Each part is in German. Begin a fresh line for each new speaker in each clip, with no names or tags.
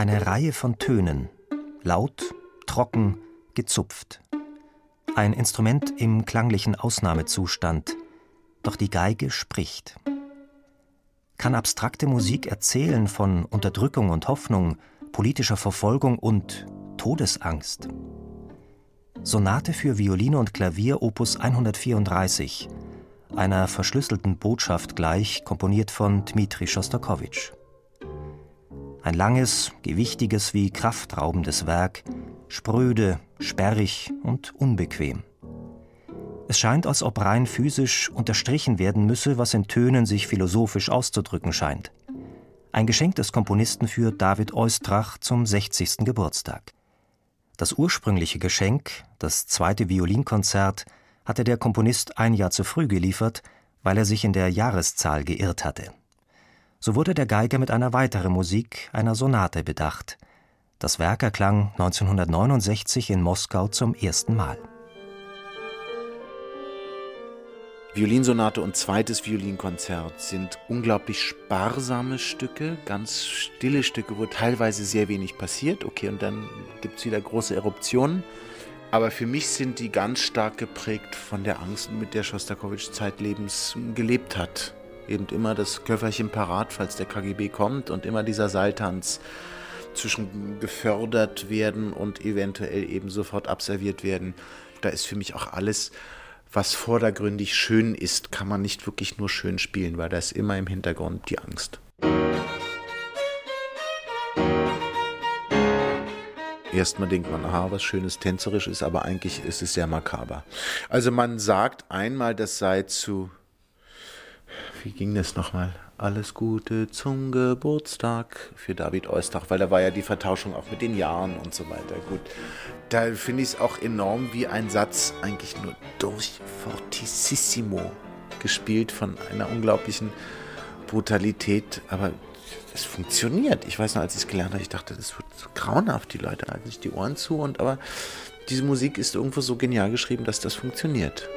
Eine Reihe von Tönen, laut, trocken, gezupft. Ein Instrument im klanglichen Ausnahmezustand, doch die Geige spricht. Kann abstrakte Musik erzählen von Unterdrückung und Hoffnung, politischer Verfolgung und Todesangst? Sonate für Violine und Klavier Opus 134, einer verschlüsselten Botschaft gleich, komponiert von Dmitri Schostakowitsch. Ein langes, gewichtiges wie kraftraubendes Werk, spröde, sperrig und unbequem. Es scheint, als ob rein physisch unterstrichen werden müsse, was in Tönen sich philosophisch auszudrücken scheint. Ein Geschenk des Komponisten für David Oistrach zum 60. Geburtstag. Das ursprüngliche Geschenk, das zweite Violinkonzert, hatte der Komponist ein Jahr zu früh geliefert, weil er sich in der Jahreszahl geirrt hatte. So wurde der Geiger mit einer weiteren Musik, einer Sonate, bedacht. Das Werk erklang 1969 in Moskau zum ersten Mal.
Violinsonate und zweites Violinkonzert sind unglaublich sparsame Stücke, ganz stille Stücke, wo teilweise sehr wenig passiert. Okay, und dann gibt es wieder große Eruptionen. Aber für mich sind die ganz stark geprägt von der Angst, mit der Schostakowitsch zeitlebens gelebt hat eben immer das Köfferchen parat, falls der KGB kommt und immer dieser Seiltanz zwischen gefördert werden und eventuell eben sofort abserviert werden. Da ist für mich auch alles, was vordergründig schön ist, kann man nicht wirklich nur schön spielen, weil da ist immer im Hintergrund die Angst. Erstmal denkt man, aha, was schönes tänzerisch ist, aber eigentlich ist es sehr makaber. Also man sagt einmal, das sei zu wie ging das nochmal? Alles Gute zum Geburtstag für David Eustach, weil da war ja die Vertauschung auch mit den Jahren und so weiter. Gut, da finde ich es auch enorm, wie ein Satz eigentlich nur durch fortissimo gespielt von einer unglaublichen Brutalität, aber es funktioniert. Ich weiß noch, als ich es gelernt habe, ich dachte, das wird so grauenhaft, die Leute halten sich die Ohren zu und aber diese Musik ist irgendwo so genial geschrieben, dass das funktioniert.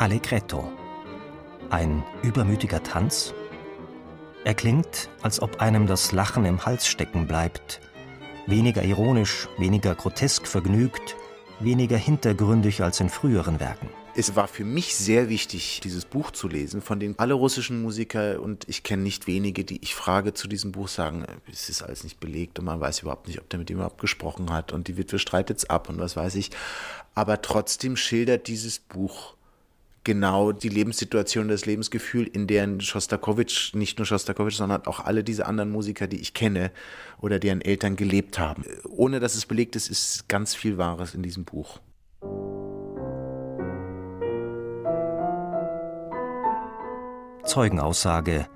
Allegretto. Ein übermütiger Tanz? Er klingt, als ob einem das Lachen im Hals stecken bleibt. Weniger ironisch, weniger grotesk vergnügt, weniger hintergründig als in früheren Werken.
Es war für mich sehr wichtig, dieses Buch zu lesen, von den alle russischen Musiker und ich kenne nicht wenige, die ich frage zu diesem Buch, sagen, es ist alles nicht belegt und man weiß überhaupt nicht, ob der mit ihm überhaupt gesprochen hat und die Witwe streitet es ab und was weiß ich. Aber trotzdem schildert dieses Buch genau die Lebenssituation, das Lebensgefühl, in deren Schostakowitsch, nicht nur Schostakowitsch, sondern auch alle diese anderen Musiker, die ich kenne oder deren Eltern gelebt haben. Ohne dass es belegt ist, ist ganz viel Wahres in diesem Buch.
Zeugenaussage.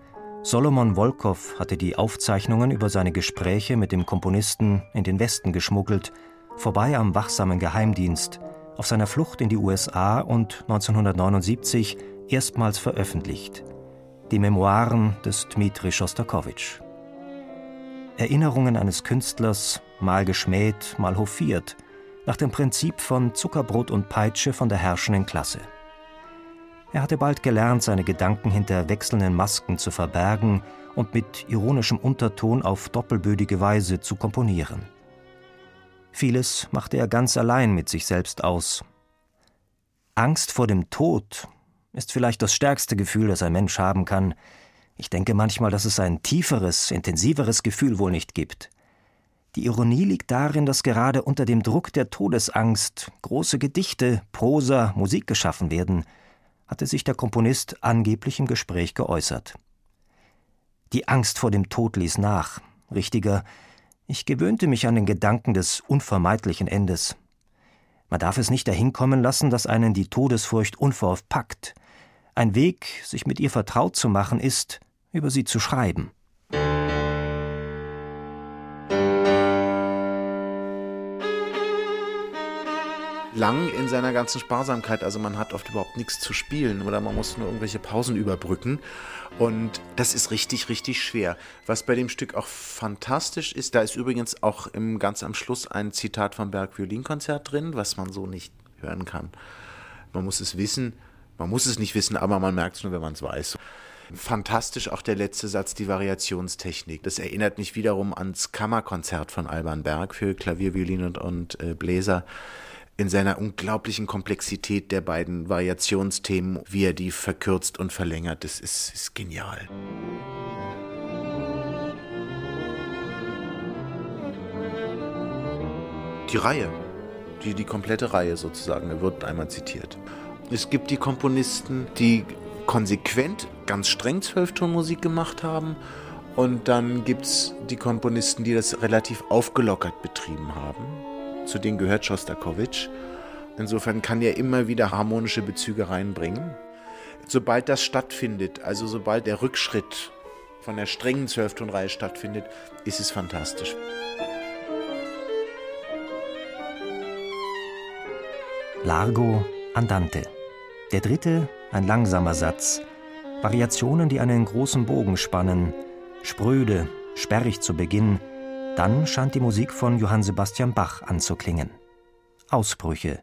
Solomon Wolkow hatte die Aufzeichnungen über seine Gespräche mit dem Komponisten in den Westen geschmuggelt, vorbei am wachsamen Geheimdienst – auf seiner Flucht in die USA und 1979 erstmals veröffentlicht. Die Memoiren des Dmitri Schostakowitsch. Erinnerungen eines Künstlers, mal geschmäht, mal hofiert, nach dem Prinzip von Zuckerbrot und Peitsche von der herrschenden Klasse. Er hatte bald gelernt, seine Gedanken hinter wechselnden Masken zu verbergen und mit ironischem Unterton auf doppelbödige Weise zu komponieren. Vieles machte er ganz allein mit sich selbst aus. Angst vor dem Tod ist vielleicht das stärkste Gefühl, das ein Mensch haben kann. Ich denke manchmal, dass es ein tieferes, intensiveres Gefühl wohl nicht gibt. Die Ironie liegt darin, dass gerade unter dem Druck der Todesangst große Gedichte, Prosa, Musik geschaffen werden, hatte sich der Komponist angeblich im Gespräch geäußert. Die Angst vor dem Tod ließ nach, richtiger, ich gewöhnte mich an den Gedanken des unvermeidlichen Endes. Man darf es nicht dahinkommen lassen, dass einen die Todesfurcht unverhofft packt. Ein Weg, sich mit ihr vertraut zu machen, ist, über sie zu schreiben.
Lang in seiner ganzen Sparsamkeit. Also man hat oft überhaupt nichts zu spielen oder man muss nur irgendwelche Pausen überbrücken. Und das ist richtig, richtig schwer. Was bei dem Stück auch fantastisch ist, da ist übrigens auch im, ganz am Schluss ein Zitat vom Berg Violinkonzert drin, was man so nicht hören kann. Man muss es wissen, man muss es nicht wissen, aber man merkt es nur, wenn man es weiß. Fantastisch auch der letzte Satz, die Variationstechnik. Das erinnert mich wiederum ans Kammerkonzert von Alban Berg für Klavier, Violin und, und äh, Bläser in seiner unglaublichen Komplexität der beiden Variationsthemen, wie er die verkürzt und verlängert. Das ist, ist genial. Die Reihe, die, die komplette Reihe sozusagen, wird einmal zitiert. Es gibt die Komponisten, die konsequent, ganz streng Zwölftonmusik gemacht haben. Und dann gibt es die Komponisten, die das relativ aufgelockert betrieben haben zu denen gehört Schostakowitsch. Insofern kann er immer wieder harmonische Bezüge reinbringen. Sobald das stattfindet, also sobald der Rückschritt von der strengen Zwölftonreihe stattfindet, ist es fantastisch.
Largo Andante. Der dritte, ein langsamer Satz. Variationen, die einen großen Bogen spannen. Spröde, sperrig zu Beginn, dann scheint die Musik von Johann Sebastian Bach anzuklingen. Ausbrüche.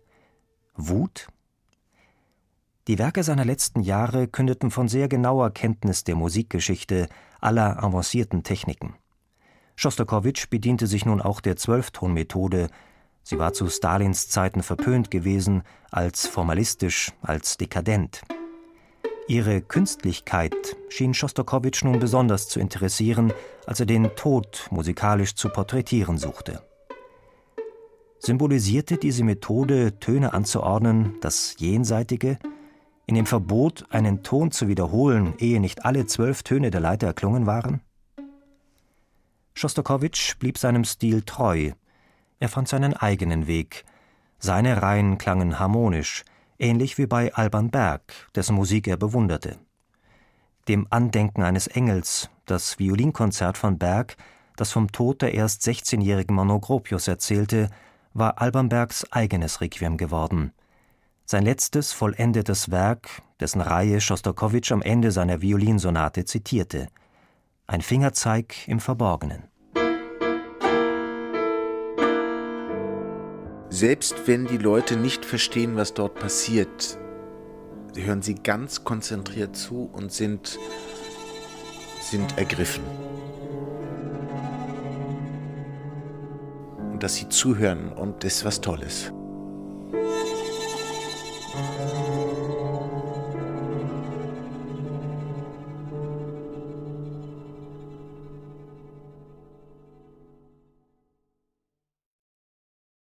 Wut? Die Werke seiner letzten Jahre kündeten von sehr genauer Kenntnis der Musikgeschichte aller avancierten Techniken. Schostakowitsch bediente sich nun auch der Zwölftonmethode. Sie war zu Stalins Zeiten verpönt gewesen, als formalistisch, als dekadent. Ihre Künstlichkeit schien Schostakowitsch nun besonders zu interessieren, als er den Tod musikalisch zu porträtieren suchte. Symbolisierte diese Methode, Töne anzuordnen, das Jenseitige, in dem Verbot, einen Ton zu wiederholen, ehe nicht alle zwölf Töne der Leiter erklungen waren? Schostakowitsch blieb seinem Stil treu. Er fand seinen eigenen Weg. Seine Reihen klangen harmonisch, ähnlich wie bei Alban Berg, dessen Musik er bewunderte. Dem Andenken eines Engels, das Violinkonzert von Berg, das vom Tod der erst 16-jährigen Monogropius erzählte, war Alban Bergs eigenes Requiem geworden. Sein letztes vollendetes Werk, dessen Reihe Schostakowitsch am Ende seiner Violinsonate zitierte. Ein Fingerzeig im Verborgenen.
Selbst wenn die Leute nicht verstehen, was dort passiert, hören sie ganz konzentriert zu und sind, sind ergriffen. Und dass sie zuhören und das ist was Tolles.